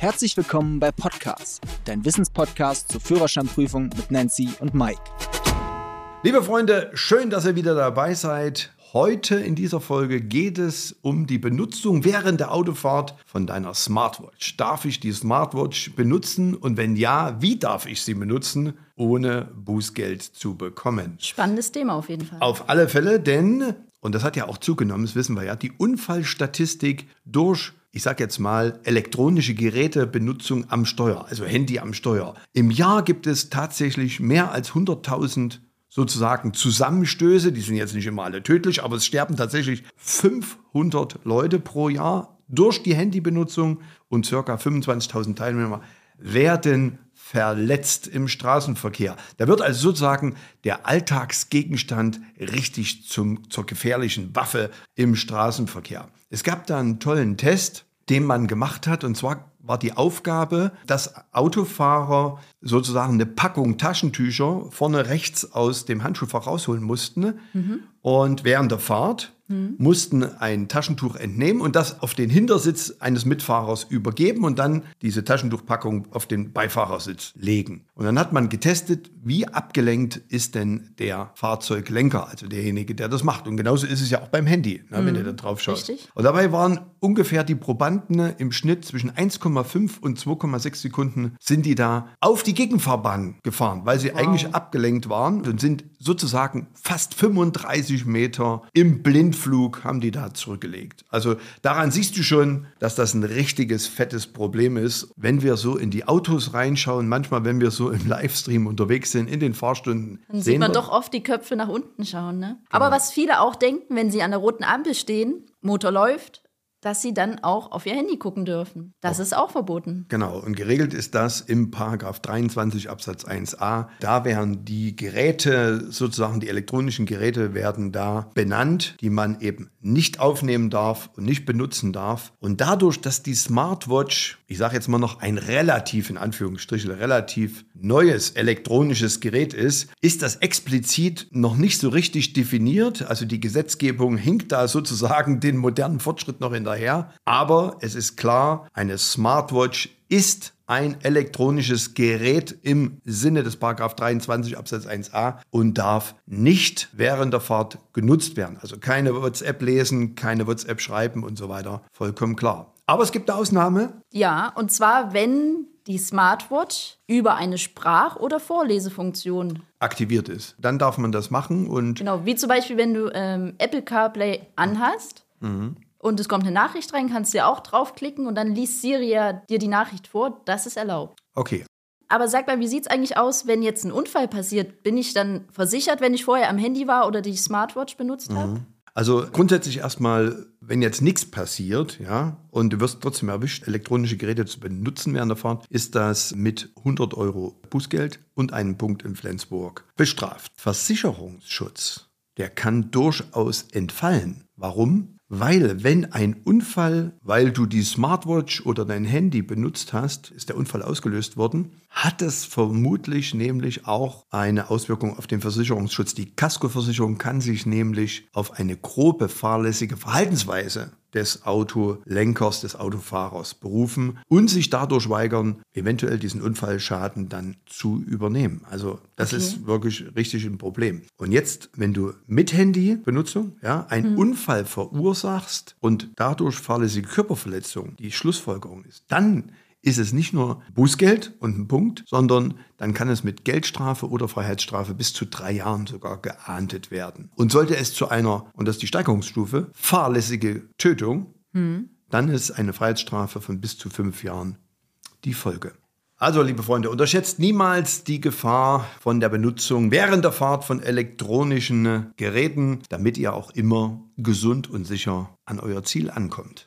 Herzlich willkommen bei Podcast, dein Wissenspodcast zur Führerscheinprüfung mit Nancy und Mike. Liebe Freunde, schön, dass ihr wieder dabei seid. Heute in dieser Folge geht es um die Benutzung während der Autofahrt von deiner Smartwatch. Darf ich die Smartwatch benutzen und wenn ja, wie darf ich sie benutzen, ohne Bußgeld zu bekommen? Spannendes Thema auf jeden Fall. Auf alle Fälle, denn, und das hat ja auch zugenommen, das wissen wir ja, die Unfallstatistik durch ich sage jetzt mal, elektronische Gerätebenutzung am Steuer, also Handy am Steuer. Im Jahr gibt es tatsächlich mehr als 100.000 sozusagen Zusammenstöße, die sind jetzt nicht immer alle tödlich, aber es sterben tatsächlich 500 Leute pro Jahr durch die Handybenutzung und circa 25.000 Teilnehmer werden verletzt im Straßenverkehr. Da wird also sozusagen der Alltagsgegenstand richtig zum, zur gefährlichen Waffe im Straßenverkehr. Es gab da einen tollen Test, den man gemacht hat, und zwar war die Aufgabe, dass Autofahrer sozusagen eine Packung Taschentücher vorne rechts aus dem Handschuhfach rausholen mussten. Mhm. Und während der Fahrt mhm. mussten ein Taschentuch entnehmen und das auf den Hintersitz eines Mitfahrers übergeben und dann diese Taschentuchpackung auf den Beifahrersitz legen. Und dann hat man getestet, wie abgelenkt ist denn der Fahrzeuglenker, also derjenige, der das macht. Und genauso ist es ja auch beim Handy, ne, mhm. wenn ihr da drauf schaut. Richtig. Und dabei waren ungefähr die Probanden im Schnitt zwischen 1,5 und 2,6 Sekunden sind die da auf die Gegenfahrbahn gefahren, weil sie wow. eigentlich abgelenkt waren und sind sozusagen fast 35 Meter im Blindflug haben die da zurückgelegt. Also daran siehst du schon, dass das ein richtiges fettes Problem ist, wenn wir so in die Autos reinschauen, manchmal wenn wir so im Livestream unterwegs sind, in den Fahrstunden. Dann sieht man doch oft die Köpfe nach unten schauen. Ne? Genau. Aber was viele auch denken, wenn sie an der roten Ampel stehen, Motor läuft, dass sie dann auch auf ihr Handy gucken dürfen. Das oh. ist auch verboten. Genau, und geregelt ist das im Paragraph 23 Absatz 1a. Da werden die Geräte, sozusagen die elektronischen Geräte werden da benannt, die man eben nicht aufnehmen darf und nicht benutzen darf. Und dadurch, dass die Smartwatch, ich sage jetzt mal noch ein relativ, in Anführungsstrichen, relativ neues elektronisches Gerät ist, ist das explizit noch nicht so richtig definiert. Also die Gesetzgebung hinkt da sozusagen den modernen Fortschritt noch in der hinterher. Aber es ist klar, eine Smartwatch ist ein elektronisches Gerät im Sinne des 23 Absatz 1a und darf nicht während der Fahrt genutzt werden. Also keine WhatsApp lesen, keine WhatsApp schreiben und so weiter. Vollkommen klar. Aber es gibt eine Ausnahme. Ja, und zwar, wenn die Smartwatch über eine Sprach- oder Vorlesefunktion aktiviert ist. Dann darf man das machen und. Genau, wie zum Beispiel, wenn du ähm, Apple CarPlay anhast. Mhm und es kommt eine Nachricht rein, kannst du ja auch draufklicken und dann liest Siri ja dir die Nachricht vor. Das ist erlaubt. Okay. Aber sag mal, wie sieht es eigentlich aus, wenn jetzt ein Unfall passiert? Bin ich dann versichert, wenn ich vorher am Handy war oder die Smartwatch benutzt habe? Mhm. Also grundsätzlich erstmal, wenn jetzt nichts passiert, ja, und du wirst trotzdem erwischt, elektronische Geräte zu benutzen während der Fahrt, ist das mit 100 Euro Bußgeld und einem Punkt in Flensburg bestraft. Versicherungsschutz, der kann durchaus entfallen. Warum? Weil wenn ein Unfall, weil du die Smartwatch oder dein Handy benutzt hast, ist der Unfall ausgelöst worden, hat es vermutlich nämlich auch eine Auswirkung auf den Versicherungsschutz. Die Kaskoversicherung kann sich nämlich auf eine grobe fahrlässige Verhaltensweise des Autolenkers, des Autofahrers berufen und sich dadurch weigern, eventuell diesen Unfallschaden dann zu übernehmen. Also das okay. ist wirklich richtig ein Problem. Und jetzt, wenn du mit Handybenutzung ja, einen mhm. Unfall verursachst und dadurch fahrlässige Körperverletzung die Schlussfolgerung ist, dann ist es nicht nur Bußgeld und ein Punkt, sondern dann kann es mit Geldstrafe oder Freiheitsstrafe bis zu drei Jahren sogar geahndet werden. Und sollte es zu einer, und das ist die Steigerungsstufe, fahrlässige Tötung, hm. dann ist eine Freiheitsstrafe von bis zu fünf Jahren die Folge. Also, liebe Freunde, unterschätzt niemals die Gefahr von der Benutzung während der Fahrt von elektronischen Geräten, damit ihr auch immer gesund und sicher an euer Ziel ankommt.